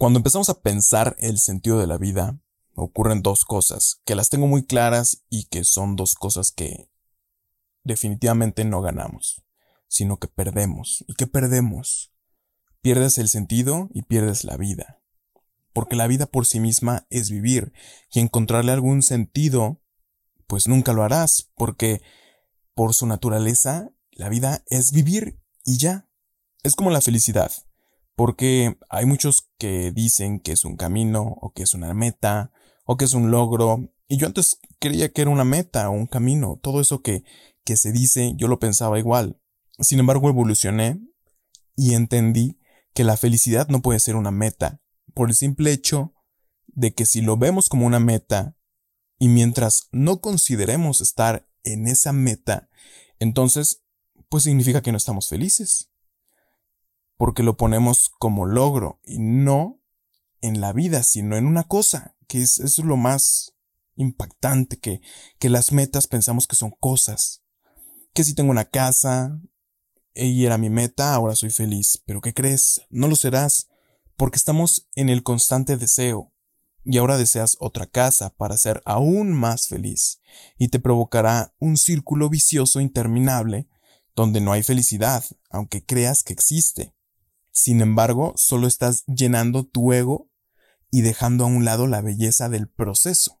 Cuando empezamos a pensar el sentido de la vida, ocurren dos cosas, que las tengo muy claras y que son dos cosas que definitivamente no ganamos, sino que perdemos. ¿Y qué perdemos? Pierdes el sentido y pierdes la vida. Porque la vida por sí misma es vivir, y encontrarle algún sentido, pues nunca lo harás, porque por su naturaleza, la vida es vivir y ya. Es como la felicidad. Porque hay muchos que dicen que es un camino, o que es una meta, o que es un logro. Y yo antes creía que era una meta o un camino. Todo eso que, que se dice, yo lo pensaba igual. Sin embargo, evolucioné y entendí que la felicidad no puede ser una meta, por el simple hecho de que si lo vemos como una meta, y mientras no consideremos estar en esa meta, entonces, pues significa que no estamos felices porque lo ponemos como logro y no en la vida, sino en una cosa, que es, es lo más impactante, que, que las metas pensamos que son cosas. Que si tengo una casa, y era mi meta, ahora soy feliz. Pero ¿qué crees? No lo serás, porque estamos en el constante deseo, y ahora deseas otra casa para ser aún más feliz, y te provocará un círculo vicioso interminable, donde no hay felicidad, aunque creas que existe. Sin embargo, solo estás llenando tu ego y dejando a un lado la belleza del proceso,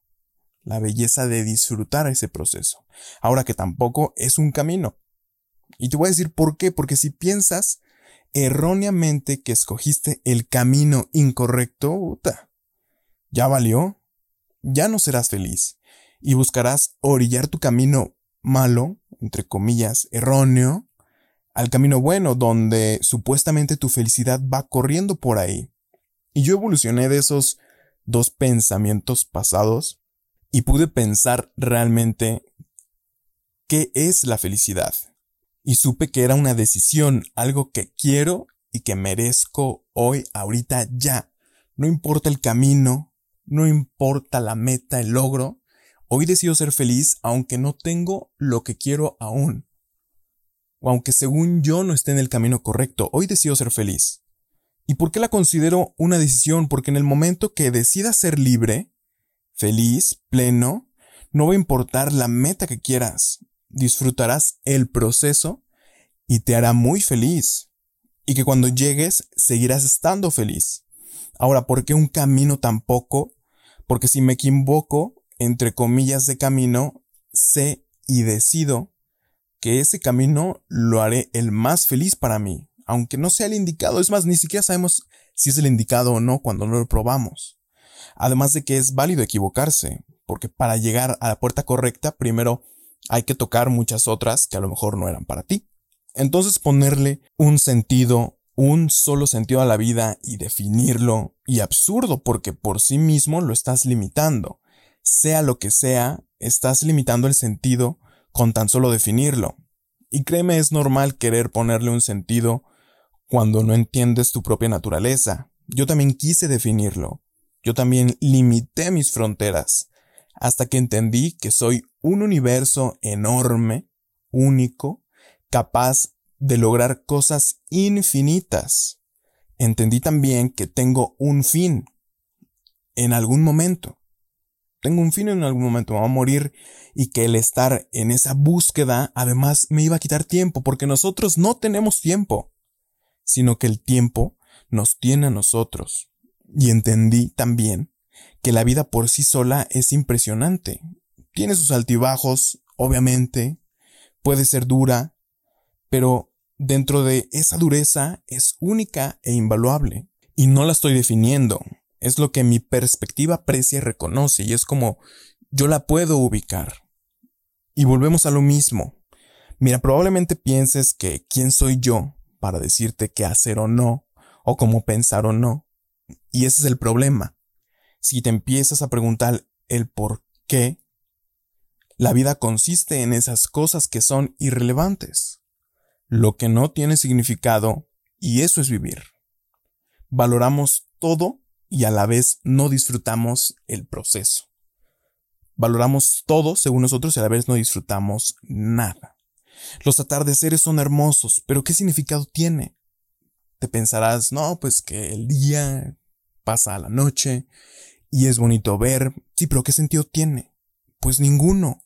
la belleza de disfrutar ese proceso. Ahora que tampoco es un camino. Y te voy a decir por qué, porque si piensas erróneamente que escogiste el camino incorrecto, ya valió, ya no serás feliz y buscarás orillar tu camino malo, entre comillas, erróneo, al camino bueno, donde supuestamente tu felicidad va corriendo por ahí. Y yo evolucioné de esos dos pensamientos pasados y pude pensar realmente qué es la felicidad. Y supe que era una decisión, algo que quiero y que merezco hoy, ahorita, ya. No importa el camino, no importa la meta, el logro, hoy decido ser feliz aunque no tengo lo que quiero aún o aunque según yo no esté en el camino correcto, hoy decido ser feliz. ¿Y por qué la considero una decisión? Porque en el momento que decidas ser libre, feliz, pleno, no va a importar la meta que quieras, disfrutarás el proceso y te hará muy feliz. Y que cuando llegues seguirás estando feliz. Ahora, ¿por qué un camino tampoco? Porque si me equivoco, entre comillas de camino, sé y decido que ese camino lo haré el más feliz para mí, aunque no sea el indicado. Es más, ni siquiera sabemos si es el indicado o no cuando no lo probamos. Además de que es válido equivocarse, porque para llegar a la puerta correcta, primero hay que tocar muchas otras que a lo mejor no eran para ti. Entonces ponerle un sentido, un solo sentido a la vida y definirlo, y absurdo porque por sí mismo lo estás limitando. Sea lo que sea, estás limitando el sentido con tan solo definirlo. Y créeme, es normal querer ponerle un sentido cuando no entiendes tu propia naturaleza. Yo también quise definirlo. Yo también limité mis fronteras, hasta que entendí que soy un universo enorme, único, capaz de lograr cosas infinitas. Entendí también que tengo un fin, en algún momento tengo un fin en algún momento, me voy a morir y que el estar en esa búsqueda además me iba a quitar tiempo porque nosotros no tenemos tiempo, sino que el tiempo nos tiene a nosotros. Y entendí también que la vida por sí sola es impresionante. Tiene sus altibajos, obviamente, puede ser dura, pero dentro de esa dureza es única e invaluable. Y no la estoy definiendo, es lo que mi perspectiva aprecia y reconoce y es como yo la puedo ubicar. Y volvemos a lo mismo. Mira, probablemente pienses que quién soy yo para decirte qué hacer o no, o cómo pensar o no. Y ese es el problema. Si te empiezas a preguntar el por qué, la vida consiste en esas cosas que son irrelevantes, lo que no tiene significado, y eso es vivir. Valoramos todo y a la vez no disfrutamos el proceso. Valoramos todo según nosotros y a la vez no disfrutamos nada. Los atardeceres son hermosos, pero ¿qué significado tiene? Te pensarás, no, pues que el día pasa a la noche y es bonito ver. Sí, pero ¿qué sentido tiene? Pues ninguno.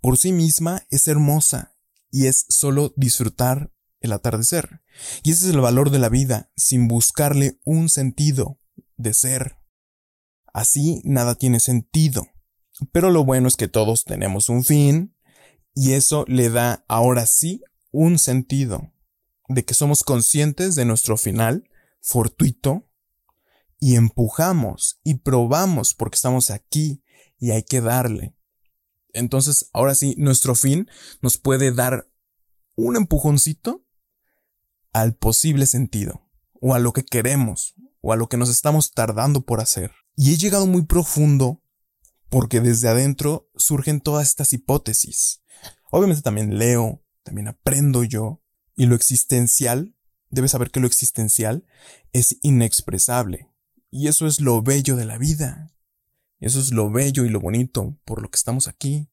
Por sí misma es hermosa y es solo disfrutar el atardecer. Y ese es el valor de la vida, sin buscarle un sentido de ser. Así nada tiene sentido. Pero lo bueno es que todos tenemos un fin y eso le da ahora sí un sentido de que somos conscientes de nuestro final fortuito y empujamos y probamos porque estamos aquí y hay que darle. Entonces, ahora sí, nuestro fin nos puede dar un empujoncito al posible sentido, o a lo que queremos, o a lo que nos estamos tardando por hacer. Y he llegado muy profundo porque desde adentro surgen todas estas hipótesis. Obviamente también leo, también aprendo yo, y lo existencial, debes saber que lo existencial es inexpresable. Y eso es lo bello de la vida. Eso es lo bello y lo bonito por lo que estamos aquí.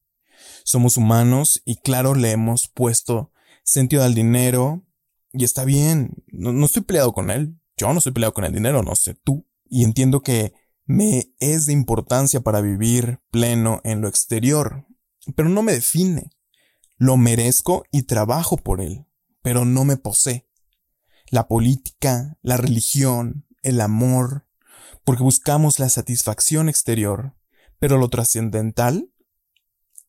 Somos humanos y claro le hemos puesto sentido al dinero y está bien. No, no estoy peleado con él. Yo no estoy peleado con el dinero, no sé tú. Y entiendo que me es de importancia para vivir pleno en lo exterior, pero no me define. Lo merezco y trabajo por él pero no me posee. La política, la religión, el amor, porque buscamos la satisfacción exterior, pero lo trascendental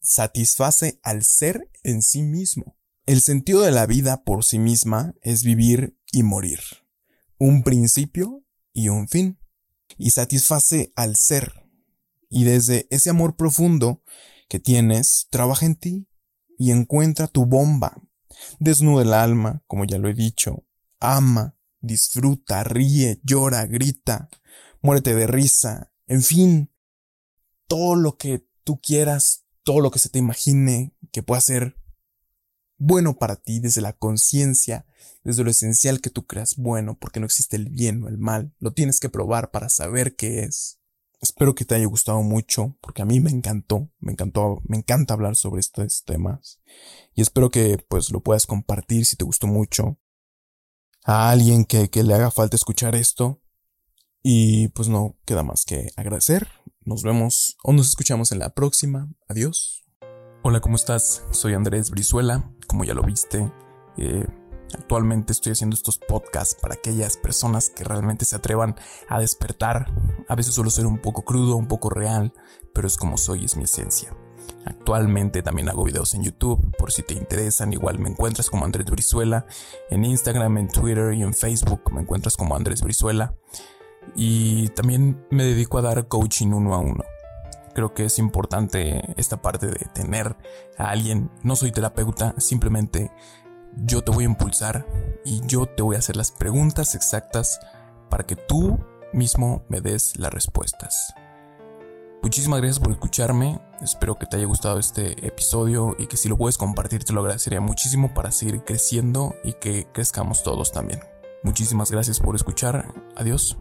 satisface al ser en sí mismo. El sentido de la vida por sí misma es vivir y morir, un principio y un fin, y satisface al ser. Y desde ese amor profundo que tienes, trabaja en ti y encuentra tu bomba Desnuda el alma, como ya lo he dicho. Ama, disfruta, ríe, llora, grita, muérete de risa, en fin, todo lo que tú quieras, todo lo que se te imagine que pueda ser bueno para ti desde la conciencia, desde lo esencial que tú creas bueno, porque no existe el bien o el mal, lo tienes que probar para saber qué es. Espero que te haya gustado mucho, porque a mí me encantó, me encantó, me encanta hablar sobre estos temas. Y espero que pues lo puedas compartir si te gustó mucho a alguien que, que le haga falta escuchar esto. Y pues no queda más que agradecer. Nos vemos o nos escuchamos en la próxima. Adiós. Hola, ¿cómo estás? Soy Andrés Brizuela, como ya lo viste. Eh, Actualmente estoy haciendo estos podcasts para aquellas personas que realmente se atrevan a despertar. A veces suelo ser un poco crudo, un poco real, pero es como soy, es mi esencia. Actualmente también hago videos en YouTube, por si te interesan, igual me encuentras como Andrés Brizuela, en Instagram, en Twitter y en Facebook me encuentras como Andrés Brizuela. Y también me dedico a dar coaching uno a uno. Creo que es importante esta parte de tener a alguien, no soy terapeuta, simplemente yo te voy a impulsar y yo te voy a hacer las preguntas exactas para que tú mismo me des las respuestas. Muchísimas gracias por escucharme, espero que te haya gustado este episodio y que si lo puedes compartir te lo agradecería muchísimo para seguir creciendo y que crezcamos todos también. Muchísimas gracias por escuchar, adiós.